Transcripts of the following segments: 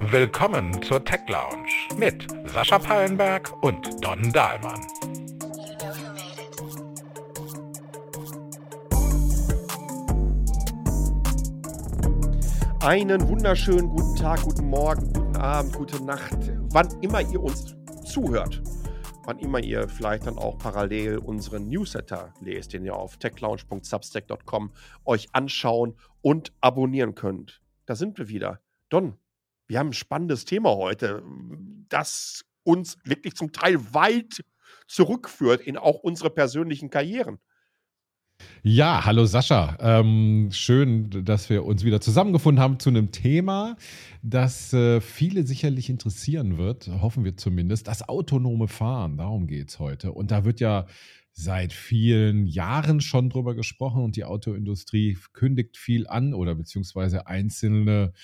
Willkommen zur Tech Lounge mit Sascha Pallenberg und Don Dahlmann. Einen wunderschönen guten Tag, guten Morgen, guten Abend, gute Nacht, wann immer ihr uns zuhört. Wann immer ihr vielleicht dann auch parallel unseren Newsletter lest, den ihr auf techlounge.substack.com euch anschauen und abonnieren könnt. Da sind wir wieder. Don, wir haben ein spannendes Thema heute, das uns wirklich zum Teil weit zurückführt in auch unsere persönlichen Karrieren. Ja, hallo Sascha. Ähm, schön, dass wir uns wieder zusammengefunden haben zu einem Thema, das äh, viele sicherlich interessieren wird, hoffen wir zumindest. Das autonome Fahren, darum geht es heute. Und da wird ja seit vielen Jahren schon drüber gesprochen und die Autoindustrie kündigt viel an oder beziehungsweise einzelne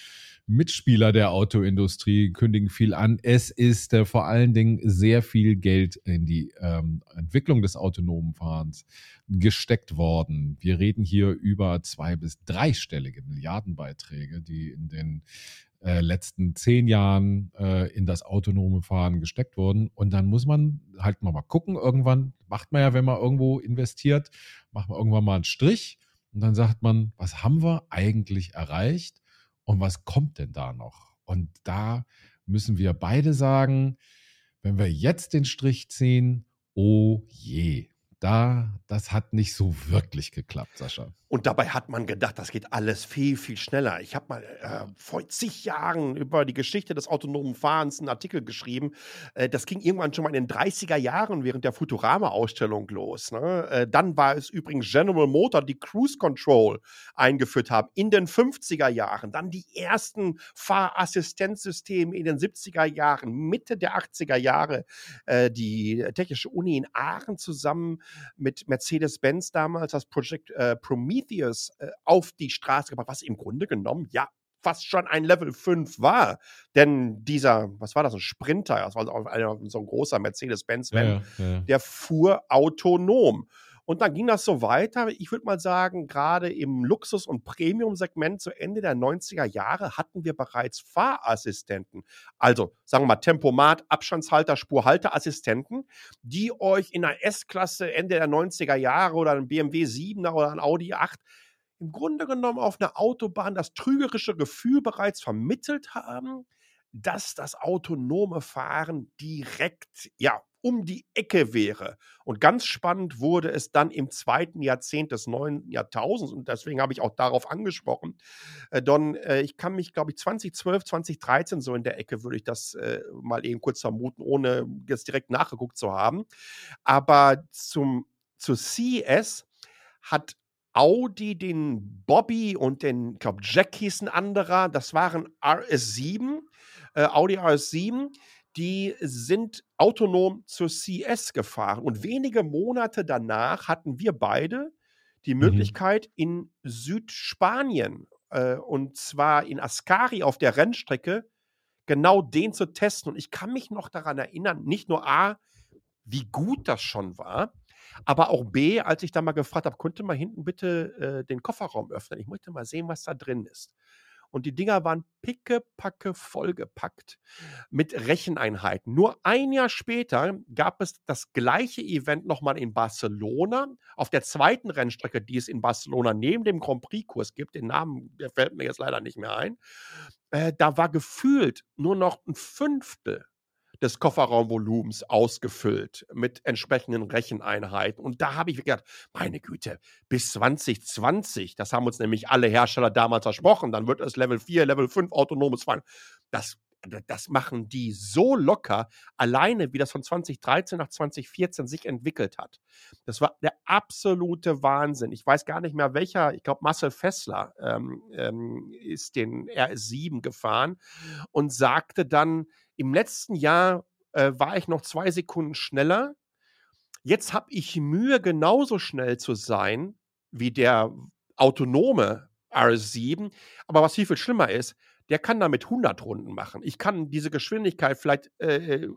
Mitspieler der Autoindustrie kündigen viel an. Es ist äh, vor allen Dingen sehr viel Geld in die ähm, Entwicklung des autonomen Fahrens gesteckt worden. Wir reden hier über zwei bis dreistellige Milliardenbeiträge, die in den äh, letzten zehn Jahren äh, in das autonome Fahren gesteckt wurden. Und dann muss man halt mal, mal gucken. Irgendwann macht man ja, wenn man irgendwo investiert, macht man irgendwann mal einen Strich. Und dann sagt man, was haben wir eigentlich erreicht? und was kommt denn da noch? Und da müssen wir beide sagen, wenn wir jetzt den Strich ziehen, oh je, da, das hat nicht so wirklich geklappt, Sascha. Und dabei hat man gedacht, das geht alles viel, viel schneller. Ich habe mal äh, vor zig Jahren über die Geschichte des autonomen Fahrens einen Artikel geschrieben. Äh, das ging irgendwann schon mal in den 30er Jahren während der Futurama-Ausstellung los. Ne? Äh, dann war es übrigens General Motor, die Cruise Control eingeführt haben in den 50er Jahren. Dann die ersten Fahrassistenzsysteme in den 70er Jahren, Mitte der 80er Jahre. Äh, die Technische Uni in Aachen zusammen mit Mercedes-Benz damals das Projekt äh, Prometheus Prometheus äh, auf die Straße gebracht, was im Grunde genommen ja fast schon ein Level 5 war. Denn dieser, was war das, ein Sprinter, das war so ein großer Mercedes-Benz-Van, ja, ja. der fuhr autonom. Und dann ging das so weiter. Ich würde mal sagen, gerade im Luxus- und Premium-Segment zu Ende der 90er Jahre hatten wir bereits Fahrassistenten. Also, sagen wir mal, Tempomat, Abstandshalter, Spurhalteassistenten, die euch in einer S-Klasse Ende der 90er Jahre oder ein BMW 7er oder ein Audi 8 im Grunde genommen auf einer Autobahn das trügerische Gefühl bereits vermittelt haben, dass das autonome Fahren direkt, ja, um die Ecke wäre. Und ganz spannend wurde es dann im zweiten Jahrzehnt des neuen Jahrtausends. Und deswegen habe ich auch darauf angesprochen. Äh, Don, äh, ich kann mich, glaube ich, 2012, 2013 so in der Ecke würde ich das äh, mal eben kurz vermuten, ohne jetzt direkt nachgeguckt zu haben. Aber zum, zu CES hat Audi den Bobby und den, ich glaube, Jack hieß ein anderer. Das waren RS7, äh, Audi RS7 die sind autonom zur CS gefahren. Und wenige Monate danach hatten wir beide die mhm. Möglichkeit mhm. in Südspanien, äh, und zwar in Ascari auf der Rennstrecke, genau den zu testen. Und ich kann mich noch daran erinnern, nicht nur A, wie gut das schon war, aber auch B, als ich da mal gefragt habe, könnte mal hinten bitte äh, den Kofferraum öffnen. Ich möchte mal sehen, was da drin ist. Und die Dinger waren pickepacke vollgepackt mit Recheneinheiten. Nur ein Jahr später gab es das gleiche Event nochmal in Barcelona, auf der zweiten Rennstrecke, die es in Barcelona neben dem Grand Prix-Kurs gibt. Den Namen, der fällt mir jetzt leider nicht mehr ein. Äh, da war gefühlt nur noch ein Fünftel des Kofferraumvolumens ausgefüllt mit entsprechenden Recheneinheiten. Und da habe ich gedacht, meine Güte, bis 2020, das haben uns nämlich alle Hersteller damals versprochen, dann wird es Level 4, Level 5 autonomes Fahren. Das das machen die so locker, alleine wie das von 2013 nach 2014 sich entwickelt hat. Das war der absolute Wahnsinn. Ich weiß gar nicht mehr welcher, ich glaube Marcel Fessler ähm, ähm, ist den RS7 gefahren und sagte dann, im letzten Jahr äh, war ich noch zwei Sekunden schneller. Jetzt habe ich Mühe, genauso schnell zu sein wie der autonome RS7. Aber was viel, viel schlimmer ist, der kann damit 100 Runden machen. Ich kann diese Geschwindigkeit vielleicht äh,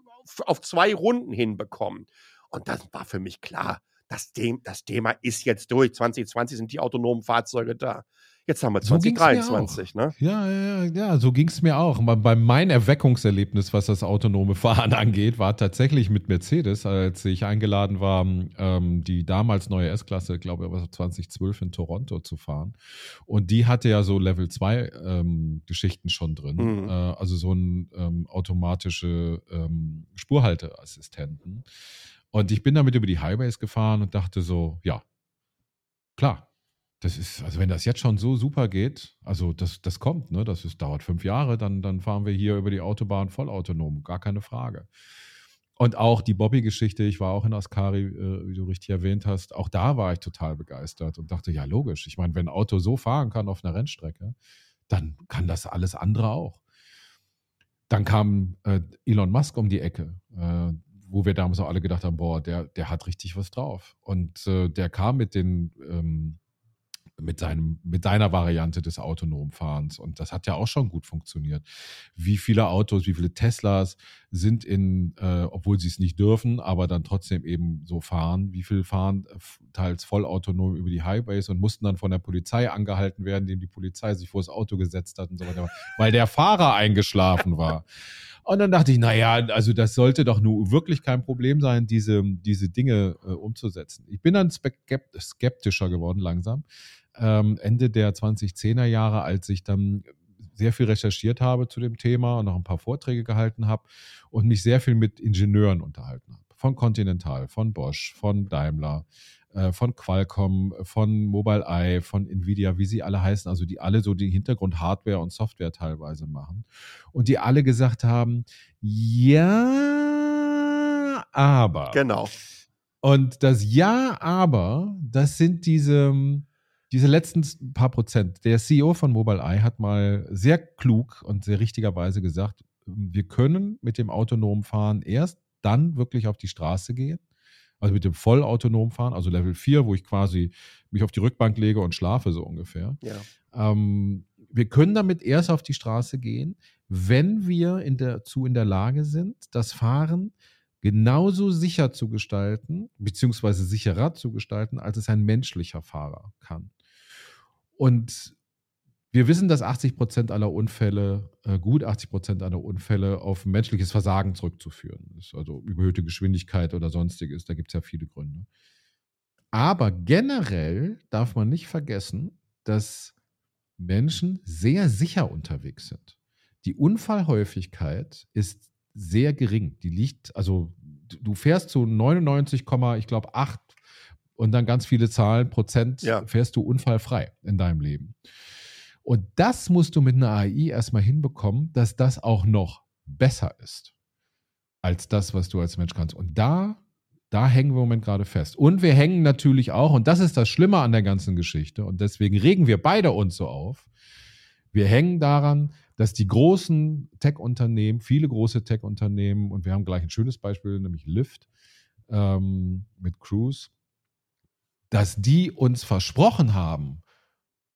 auf zwei Runden hinbekommen. Und das war für mich klar. Das, das Thema ist jetzt durch. 2020 sind die autonomen Fahrzeuge da. Jetzt haben wir So ging's mir 2023, ne? Ja, ja, ja, so ging es mir auch. Bei, bei mein Erweckungserlebnis, was das autonome Fahren angeht, war tatsächlich mit Mercedes, als ich eingeladen war, ähm, die damals neue S-Klasse, glaube ich, 2012 in Toronto zu fahren. Und die hatte ja so Level 2 ähm, Geschichten schon drin. Mhm. Äh, also so ein ähm, automatische Spurhalteassistenten. Und ich bin damit über die Highways gefahren und dachte so, ja, klar, das ist, also wenn das jetzt schon so super geht, also das, das kommt, ne? Das ist, dauert fünf Jahre, dann, dann fahren wir hier über die Autobahn vollautonom, gar keine Frage. Und auch die Bobby-Geschichte, ich war auch in Ascari, äh, wie du richtig erwähnt hast, auch da war ich total begeistert und dachte, ja, logisch. Ich meine, wenn ein Auto so fahren kann auf einer Rennstrecke, dann kann das alles andere auch. Dann kam äh, Elon Musk um die Ecke, äh, wo wir damals auch alle gedacht haben, boah, der, der hat richtig was drauf. Und äh, der kam mit den ähm, mit, seinem, mit seiner Variante des autonomen Fahrens. Und das hat ja auch schon gut funktioniert. Wie viele Autos, wie viele Teslas sind in, äh, obwohl sie es nicht dürfen, aber dann trotzdem eben so fahren, wie viel fahren teils vollautonom über die Highways und mussten dann von der Polizei angehalten werden, indem die Polizei sich vor das Auto gesetzt hat und so weiter, weil der Fahrer eingeschlafen war. Und dann dachte ich, naja, also das sollte doch nur wirklich kein Problem sein, diese, diese Dinge äh, umzusetzen. Ich bin dann skep- skeptischer geworden langsam. Ähm, Ende der 2010er Jahre, als ich dann sehr viel recherchiert habe zu dem Thema und noch ein paar Vorträge gehalten habe und mich sehr viel mit Ingenieuren unterhalten habe. Von Continental, von Bosch, von Daimler, äh, von Qualcomm, von Mobileye, von Nvidia, wie sie alle heißen, also die alle so die Hintergrund-Hardware und Software teilweise machen. Und die alle gesagt haben, ja, aber. Genau. Und das Ja, aber, das sind diese, diese letzten paar Prozent. Der CEO von Mobileye hat mal sehr klug und sehr richtigerweise gesagt, wir können mit dem autonomen Fahren erst dann wirklich auf die Straße gehen, also mit dem vollautonomen Fahren, also Level 4, wo ich quasi mich auf die Rückbank lege und schlafe so ungefähr. Ja. Ähm, wir können damit erst auf die Straße gehen, wenn wir in der, zu in der Lage sind, das Fahren genauso sicher zu gestalten, beziehungsweise sicherer zu gestalten, als es ein menschlicher Fahrer kann. Und wir wissen, dass 80 Prozent aller Unfälle, äh, gut 80 Prozent aller Unfälle auf menschliches Versagen zurückzuführen ist. Also überhöhte Geschwindigkeit oder sonstiges. Da gibt es ja viele Gründe. Aber generell darf man nicht vergessen, dass Menschen sehr sicher unterwegs sind. Die Unfallhäufigkeit ist sehr gering. Die liegt, also du fährst zu 99, ich glaube 8 und dann ganz viele Zahlen, Prozent, Ja. fährst du unfallfrei in deinem Leben. Und das musst du mit einer AI erstmal hinbekommen, dass das auch noch besser ist als das, was du als Mensch kannst. Und da, da hängen wir im Moment gerade fest. Und wir hängen natürlich auch, und das ist das Schlimme an der ganzen Geschichte, und deswegen regen wir beide uns so auf. Wir hängen daran, dass die großen Tech-Unternehmen, viele große Tech-Unternehmen, und wir haben gleich ein schönes Beispiel, nämlich Lyft ähm, mit Cruise, dass die uns versprochen haben,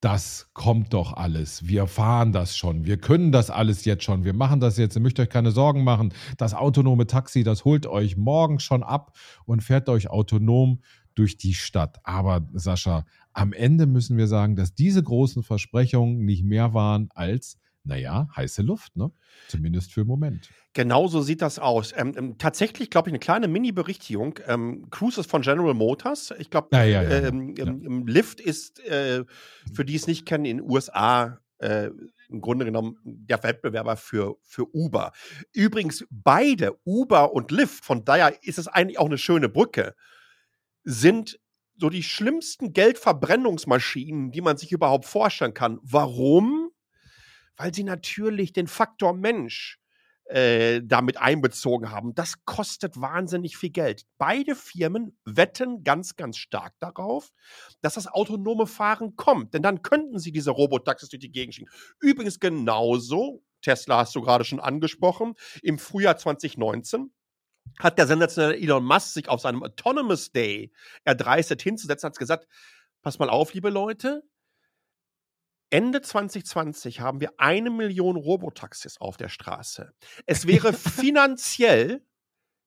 das kommt doch alles. Wir fahren das schon. Wir können das alles jetzt schon. Wir machen das jetzt. Ihr müsst euch keine Sorgen machen. Das autonome Taxi, das holt euch morgen schon ab und fährt euch autonom durch die Stadt. Aber Sascha, am Ende müssen wir sagen, dass diese großen Versprechungen nicht mehr waren als, naja, heiße Luft, ne? Zumindest für den Moment. Genau so sieht das aus. Ähm, ähm, tatsächlich, glaube ich, eine kleine Mini-Berichtigung. Ähm, Cruise ist von General Motors. Ich glaube, Ja, ja, ja, ähm, ähm, ähm, Lyft ist, äh, für die es nicht kennen, in den USA äh, im Grunde genommen der Wettbewerber für, für Uber. Übrigens, beide, Uber und Lyft, von daher ist es eigentlich auch eine schöne Brücke, sind so die schlimmsten Geldverbrennungsmaschinen, die man sich überhaupt vorstellen kann. Warum? Weil sie natürlich den Faktor Mensch äh, damit einbezogen haben. Das kostet wahnsinnig viel Geld. Beide Firmen wetten ganz, ganz stark darauf, dass das autonome Fahren kommt. Denn dann könnten sie diese Robotaxis durch die Gegend schicken. Übrigens genauso, Tesla hast du gerade schon angesprochen, im Frühjahr 2019 hat der sensationelle Elon Musk sich auf seinem Autonomous Day erdreistet hinzusetzen, hat gesagt, pass mal auf, liebe Leute, Ende 2020 haben wir eine Million Robotaxis auf der Straße. Es wäre finanziell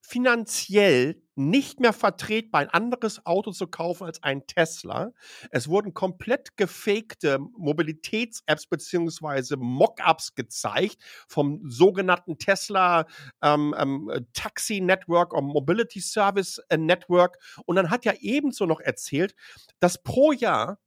finanziell nicht mehr vertretbar, ein anderes Auto zu kaufen als ein Tesla. Es wurden komplett gefakte Mobilitäts-Apps beziehungsweise Mockups gezeigt vom sogenannten Tesla ähm, ähm, Taxi Network oder Mobility Service äh, Network. Und dann hat er ebenso noch erzählt, dass pro Jahr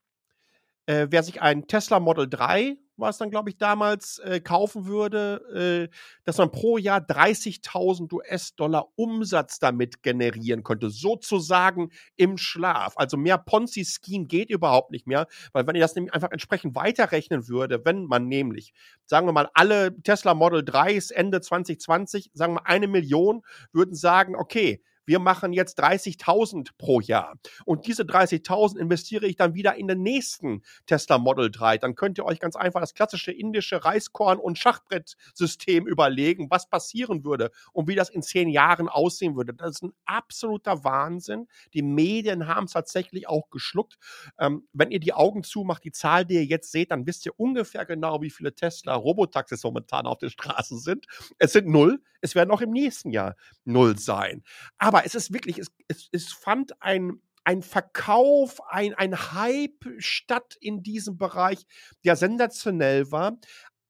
äh, wer sich ein Tesla Model 3 war es dann, glaube ich, damals äh, kaufen würde, äh, dass man pro Jahr 30.000 US-Dollar Umsatz damit generieren könnte, sozusagen im Schlaf. Also mehr Ponzi-Scheme geht überhaupt nicht mehr, weil wenn ihr das nämlich einfach entsprechend weiterrechnen würde, wenn man nämlich, sagen wir mal, alle Tesla Model 3s Ende 2020, sagen wir eine Million, würden sagen, okay, wir machen jetzt 30.000 pro Jahr. Und diese 30.000 investiere ich dann wieder in den nächsten Tesla Model 3. Dann könnt ihr euch ganz einfach das klassische indische Reiskorn- und Schachbrettsystem überlegen, was passieren würde und wie das in zehn Jahren aussehen würde. Das ist ein absoluter Wahnsinn. Die Medien haben es tatsächlich auch geschluckt. Ähm, wenn ihr die Augen zumacht, die Zahl, die ihr jetzt seht, dann wisst ihr ungefähr genau, wie viele Tesla Robotaxis momentan auf den Straßen sind. Es sind null. Es werden auch im nächsten Jahr null sein. Aber es ist wirklich, es, es, es fand ein, ein Verkauf, ein, ein Hype statt in diesem Bereich, der sensationell war.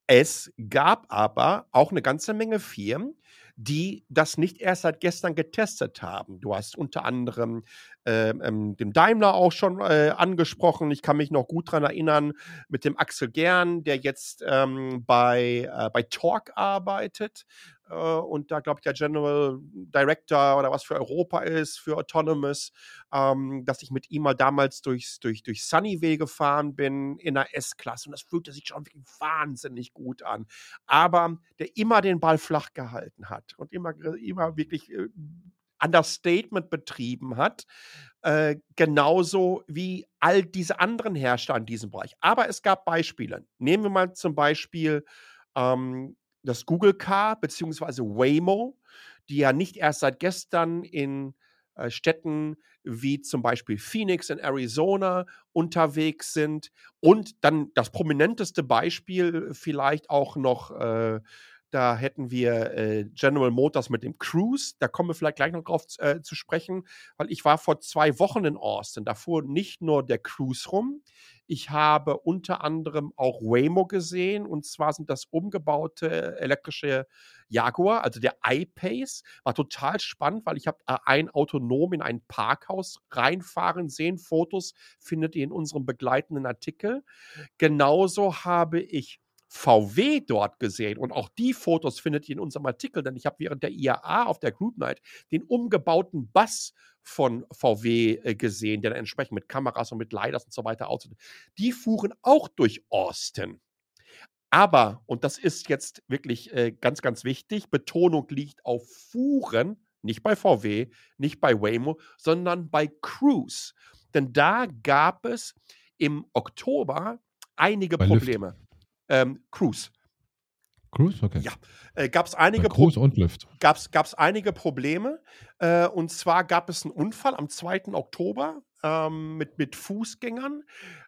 Es gab aber auch eine ganze Menge Firmen, die das nicht erst seit gestern getestet haben. Du hast unter anderem äh, ähm, den Daimler auch schon äh, angesprochen. Ich kann mich noch gut daran erinnern mit dem Axel Gern, der jetzt ähm, bei, äh, bei Torque arbeitet und da, glaube ich, der General Director oder was für Europa ist, für Autonomous, ähm, dass ich mit ihm mal damals durchs, durch, durch Sunnyvale gefahren bin in der S-Klasse und das fühlte sich schon wirklich wahnsinnig gut an. Aber der immer den Ball flach gehalten hat und immer, immer wirklich äh, Understatement betrieben hat, äh, genauso wie all diese anderen Hersteller in diesem Bereich. Aber es gab Beispiele. Nehmen wir mal zum Beispiel ähm, das Google Car bzw. Waymo, die ja nicht erst seit gestern in äh, Städten wie zum Beispiel Phoenix in Arizona unterwegs sind. Und dann das prominenteste Beispiel vielleicht auch noch äh, da hätten wir äh, General Motors mit dem Cruise. Da kommen wir vielleicht gleich noch drauf äh, zu sprechen, weil ich war vor zwei Wochen in Austin. Da fuhr nicht nur der Cruise rum. Ich habe unter anderem auch Waymo gesehen. Und zwar sind das umgebaute elektrische Jaguar, also der iPace. War total spannend, weil ich habe äh, ein autonom in ein Parkhaus reinfahren sehen. Fotos findet ihr in unserem begleitenden Artikel. Genauso habe ich VW dort gesehen und auch die Fotos findet ihr in unserem Artikel, denn ich habe während der IAA auf der Group Night den umgebauten Bus von VW äh, gesehen, der dann entsprechend mit Kameras und mit Leiters und so weiter aussieht. Die fuhren auch durch Austin. Aber, und das ist jetzt wirklich äh, ganz, ganz wichtig, Betonung liegt auf Fuhren, nicht bei VW, nicht bei Waymo, sondern bei Cruise. Denn da gab es im Oktober einige bei Probleme. Ähm, Cruise. Cruise, okay. Ja, äh, gab es einige, Lift. Gab's, gab's einige Probleme. Äh, und zwar gab es einen Unfall am 2. Oktober ähm, mit, mit Fußgängern.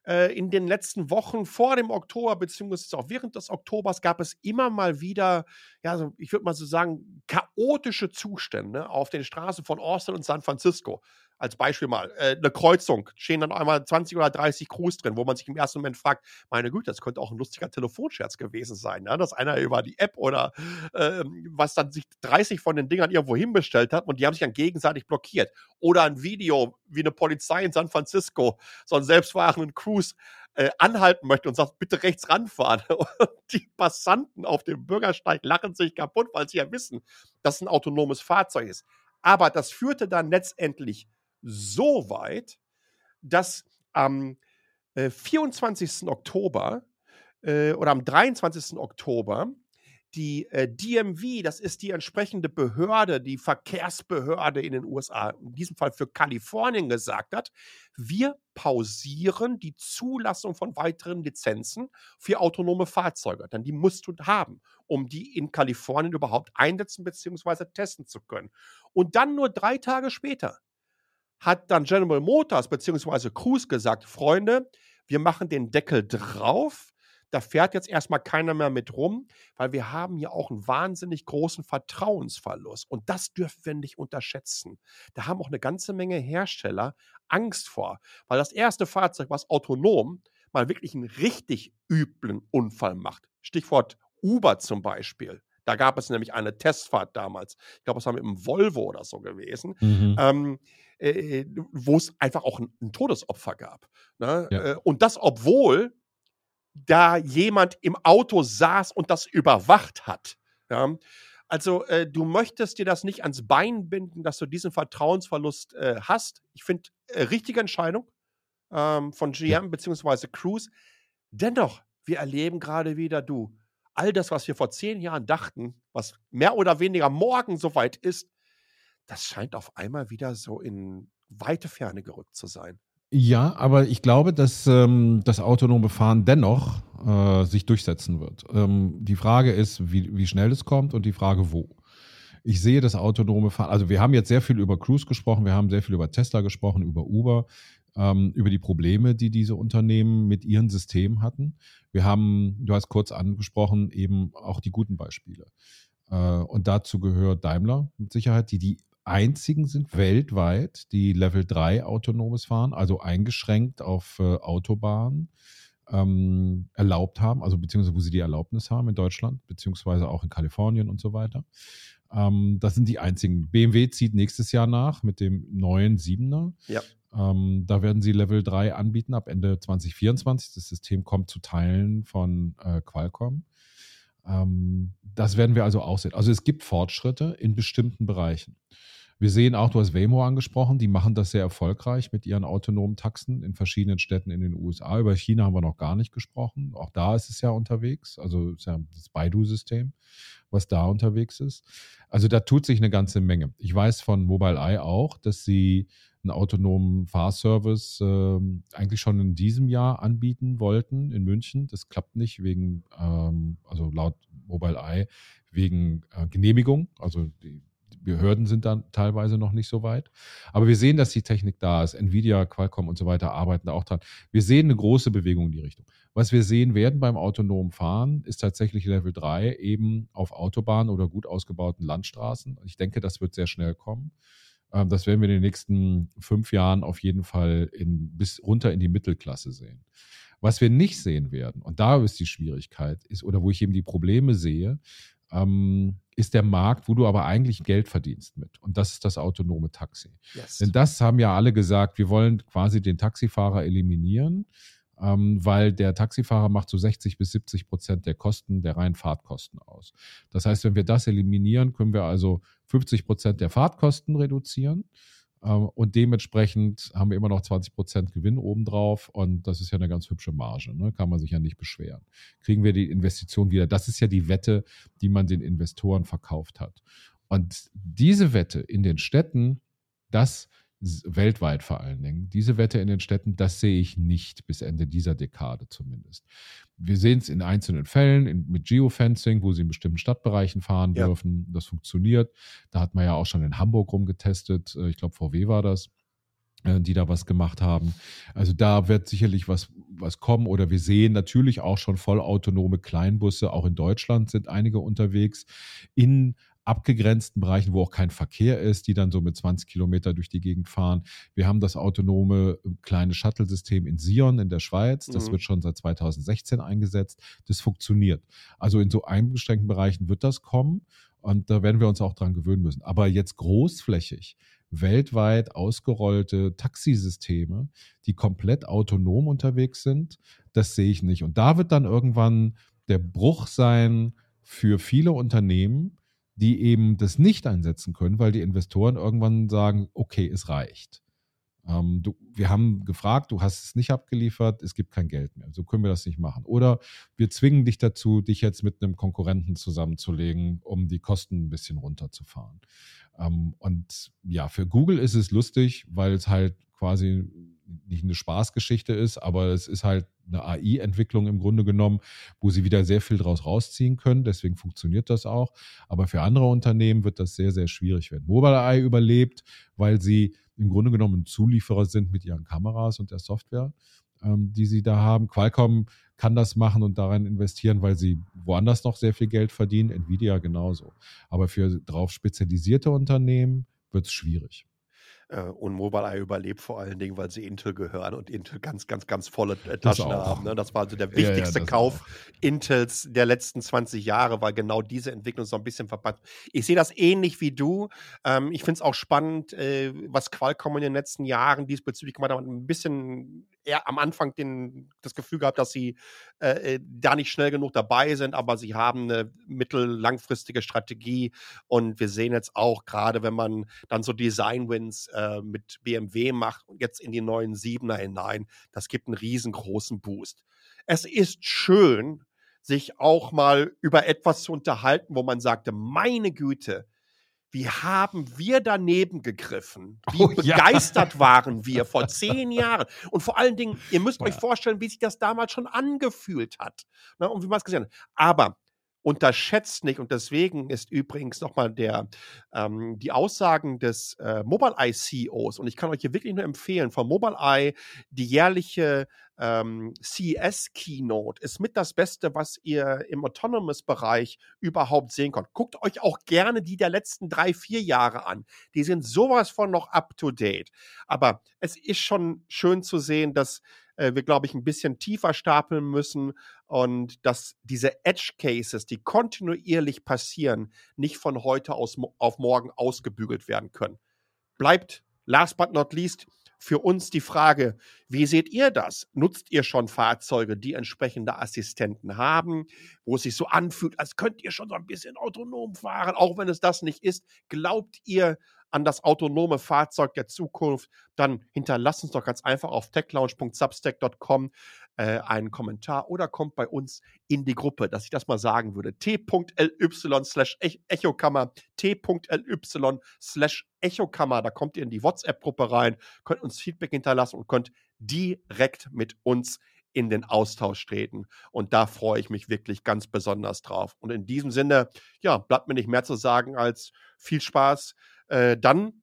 Äh, in den letzten Wochen vor dem Oktober, beziehungsweise auch während des Oktobers, gab es immer mal wieder, ja, so, ich würde mal so sagen, chaotische Zustände auf den Straßen von Austin und San Francisco als Beispiel mal, äh, eine Kreuzung, stehen dann einmal 20 oder 30 Crews drin, wo man sich im ersten Moment fragt, meine Güte, das könnte auch ein lustiger Telefonscherz gewesen sein, ne? dass einer über die App oder äh, was dann sich 30 von den Dingern irgendwo hinbestellt hat und die haben sich dann gegenseitig blockiert. Oder ein Video, wie eine Polizei in San Francisco so einen selbstfahrenden Cruise äh, anhalten möchte und sagt, bitte rechts ranfahren. Und die Passanten auf dem Bürgersteig lachen sich kaputt, weil sie ja wissen, dass es ein autonomes Fahrzeug ist. Aber das führte dann letztendlich so weit, dass am äh, 24. Oktober äh, oder am 23. Oktober die äh, DMV, das ist die entsprechende Behörde, die Verkehrsbehörde in den USA, in diesem Fall für Kalifornien gesagt hat, wir pausieren die Zulassung von weiteren Lizenzen für autonome Fahrzeuge. Denn die musst du haben, um die in Kalifornien überhaupt einsetzen bzw. testen zu können. Und dann nur drei Tage später hat dann General Motors bzw. Cruise gesagt, Freunde, wir machen den Deckel drauf. da fährt jetzt erstmal keiner mehr mit rum, weil wir haben hier auch einen wahnsinnig großen Vertrauensverlust. Und das dürfen wir nicht unterschätzen. Da haben auch eine ganze Menge Hersteller Angst vor, weil das erste Fahrzeug, was autonom mal wirklich einen richtig üblen Unfall macht, Stichwort Uber zum Beispiel, da gab es nämlich eine Testfahrt damals. Ich glaube, es war mit einem Volvo oder so gewesen. Mhm. Ähm, äh, wo es einfach auch ein, ein Todesopfer gab. Ne? Ja. Äh, und das, obwohl da jemand im Auto saß und das überwacht hat. Ja? Also äh, du möchtest dir das nicht ans Bein binden, dass du diesen Vertrauensverlust äh, hast. Ich finde, äh, richtige Entscheidung ähm, von GM bzw. Cruise. Dennoch, wir erleben gerade wieder, du, all das, was wir vor zehn Jahren dachten, was mehr oder weniger morgen soweit ist, das scheint auf einmal wieder so in weite Ferne gerückt zu sein. Ja, aber ich glaube, dass ähm, das autonome Fahren dennoch äh, sich durchsetzen wird. Ähm, die Frage ist, wie, wie schnell es kommt und die Frage, wo. Ich sehe das autonome Fahren, also wir haben jetzt sehr viel über Cruise gesprochen, wir haben sehr viel über Tesla gesprochen, über Uber ähm, über die Probleme, die diese Unternehmen mit ihren Systemen hatten. Wir haben, du hast kurz angesprochen, eben auch die guten Beispiele. Äh, und dazu gehört Daimler mit Sicherheit, die die einzigen sind weltweit, die Level 3 autonomes Fahren, also eingeschränkt auf äh, Autobahnen, ähm, erlaubt haben, also beziehungsweise wo sie die Erlaubnis haben in Deutschland, beziehungsweise auch in Kalifornien und so weiter. Ähm, das sind die einzigen. BMW zieht nächstes Jahr nach mit dem neuen 7er. Ja. Ähm, da werden sie Level 3 anbieten ab Ende 2024. Das System kommt zu Teilen von äh, Qualcomm. Ähm, das werden wir also auch sehen. Also es gibt Fortschritte in bestimmten Bereichen. Wir sehen auch, du hast Waymo angesprochen, die machen das sehr erfolgreich mit ihren autonomen Taxen in verschiedenen Städten in den USA. Über China haben wir noch gar nicht gesprochen. Auch da ist es ja unterwegs. Also ist ja das Baidu-System, was da unterwegs ist. Also da tut sich eine ganze Menge. Ich weiß von Mobileye auch, dass sie einen autonomen Fahrservice äh, eigentlich schon in diesem Jahr anbieten wollten in München. Das klappt nicht wegen, ähm, also laut Mobileye, wegen äh, Genehmigung. Also die Behörden sind dann teilweise noch nicht so weit. Aber wir sehen, dass die Technik da ist. Nvidia, Qualcomm und so weiter arbeiten da auch dran. Wir sehen eine große Bewegung in die Richtung. Was wir sehen werden beim autonomen Fahren, ist tatsächlich Level 3 eben auf Autobahnen oder gut ausgebauten Landstraßen. Ich denke, das wird sehr schnell kommen. Ähm, das werden wir in den nächsten fünf Jahren auf jeden Fall in, bis runter in die Mittelklasse sehen. Was wir nicht sehen werden, und da ist die Schwierigkeit, ist, oder wo ich eben die Probleme sehe, ähm, ist der Markt, wo du aber eigentlich Geld verdienst mit. Und das ist das autonome Taxi. Yes. Denn das haben ja alle gesagt, wir wollen quasi den Taxifahrer eliminieren ähm, weil der Taxifahrer macht so 60 bis 70 Prozent der Kosten, der reinen Fahrtkosten aus. Das heißt, wenn wir das eliminieren, können wir also 50 Prozent der Fahrtkosten reduzieren. Ähm, und dementsprechend haben wir immer noch 20 Prozent Gewinn obendrauf. Und das ist ja eine ganz hübsche Marge. Ne? Kann man sich ja nicht beschweren. Kriegen wir die Investition wieder. Das ist ja die Wette, die man den Investoren verkauft hat. Und diese Wette in den Städten, das weltweit vor allen Dingen. Diese Wette in den Städten, das sehe ich nicht bis Ende dieser Dekade zumindest. Wir sehen es in einzelnen Fällen in, mit Geofencing, wo sie in bestimmten Stadtbereichen fahren ja. dürfen. Das funktioniert. Da hat man ja auch schon in Hamburg rumgetestet. Äh, ich glaube, VW war das äh, die da was gemacht haben. Also da wird sicherlich was, was kommen oder wir sehen natürlich auch schon vollautonome Kleinbusse, auch in Deutschland sind einige unterwegs, in abgegrenzten Bereichen, wo auch kein Verkehr ist, die dann so mit 20 Kilometer durch die Gegend fahren. Wir haben das autonome äh, kleine Shuttle-System in Sion in der Schweiz. Das mhm. wird schon seit 2016 eingesetzt. Das funktioniert. Also in so eingeschränkten Bereichen wird das kommen und da werden wir uns auch dran gewöhnen müssen. Aber jetzt großflächig weltweit ausgerollte Taxisysteme, die komplett autonom unterwegs sind, das sehe ich nicht. Und da wird dann irgendwann der Bruch sein für viele Unternehmen, die eben das nicht einsetzen können, weil die Investoren irgendwann sagen, okay, es reicht. Ähm, du, wir haben gefragt, du hast es nicht abgeliefert, es gibt kein Geld mehr. So können wir das nicht machen. Oder wir zwingen dich dazu, dich jetzt mit einem Konkurrenten zusammenzulegen, um die Kosten ein bisschen runterzufahren. Ähm, und ja, für Google ist es lustig, weil es halt quasi nicht eine Spaßgeschichte ist, aber es ist halt eine AI-Entwicklung im Grunde genommen, wo sie wieder sehr viel draus rausziehen können. Deswegen funktioniert das auch. Aber für andere Unternehmen wird das sehr, sehr schwierig werden. Mobileye überlebt, weil sie im Grunde genommen Zulieferer sind mit ihren Kameras und der Software. ähm, die sie da haben. Qualcomm kann das machen und daran investieren, weil sie woanders noch sehr viel Geld verdienen. Nvidia genauso. Aber für darauf spezialisierte Unternehmen wird es schwierig. Äh, und Mobileye überlebt vor allen Dingen, weil sie Intel gehören und Intel ganz, ganz, ganz volle Taschen haben. Ne? Das war also der wichtigste ja, ja, Kauf auch. Intels der letzten 20 Jahre, weil genau diese Entwicklung so ein bisschen verpackt. Ich sehe das ähnlich wie du. Ähm, ich finde es auch spannend, äh, was Qualcomm in den letzten Jahren diesbezüglich gemacht hat. Ein bisschen eher am Anfang den, das Gefühl gehabt, dass sie äh, äh, da nicht schnell genug dabei sind, aber sie haben eine mittel-langfristige Strategie und wir sehen jetzt auch gerade, wenn man dann so Design-Wins äh, mit BMW macht und jetzt in die neuen Siebener hinein, das gibt einen riesengroßen Boost. Es ist schön, sich auch mal über etwas zu unterhalten, wo man sagte, meine Güte, wie haben wir daneben gegriffen? Wie oh, begeistert ja. waren wir vor zehn Jahren? Und vor allen Dingen, ihr müsst ja. euch vorstellen, wie sich das damals schon angefühlt hat. Ne, und wie man es gesehen hat. Aber unterschätzt nicht, und deswegen ist übrigens nochmal der, ähm, die Aussagen des äh, Mobileye CEOs, und ich kann euch hier wirklich nur empfehlen, von Mobileye die jährliche ähm, CES-Keynote ist mit das Beste, was ihr im Autonomous-Bereich überhaupt sehen könnt. Guckt euch auch gerne die der letzten drei, vier Jahre an. Die sind sowas von noch up-to-date. Aber es ist schon schön zu sehen, dass äh, wir, glaube ich, ein bisschen tiefer stapeln müssen und dass diese Edge Cases, die kontinuierlich passieren, nicht von heute aus, auf morgen ausgebügelt werden können. Bleibt last but not least für uns die Frage, wie seht ihr das? Nutzt ihr schon Fahrzeuge, die entsprechende Assistenten haben, wo es sich so anfühlt, als könnt ihr schon so ein bisschen autonom fahren, auch wenn es das nicht ist? Glaubt ihr an das autonome Fahrzeug der Zukunft? Dann hinterlasst uns doch ganz einfach auf techlounge.substack.com äh, einen Kommentar oder kommt bei uns in die Gruppe, dass ich das mal sagen würde. t.ly slash echokammer, t.ly slash echokammer, da kommt ihr in die WhatsApp-Gruppe rein, könnt uns Feedback hinterlassen und könnt direkt mit uns in den Austausch treten. Und da freue ich mich wirklich ganz besonders drauf. Und in diesem Sinne, ja, bleibt mir nicht mehr zu sagen als viel Spaß. Äh, dann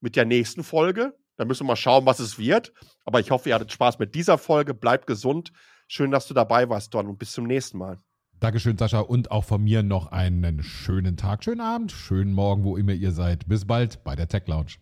mit der nächsten Folge. Da müssen wir mal schauen, was es wird. Aber ich hoffe, ihr hattet Spaß mit dieser Folge. Bleibt gesund. Schön, dass du dabei warst, Don. Und bis zum nächsten Mal. Dankeschön, Sascha. Und auch von mir noch einen schönen Tag, schönen Abend, schönen Morgen, wo immer ihr seid. Bis bald bei der Tech Lounge.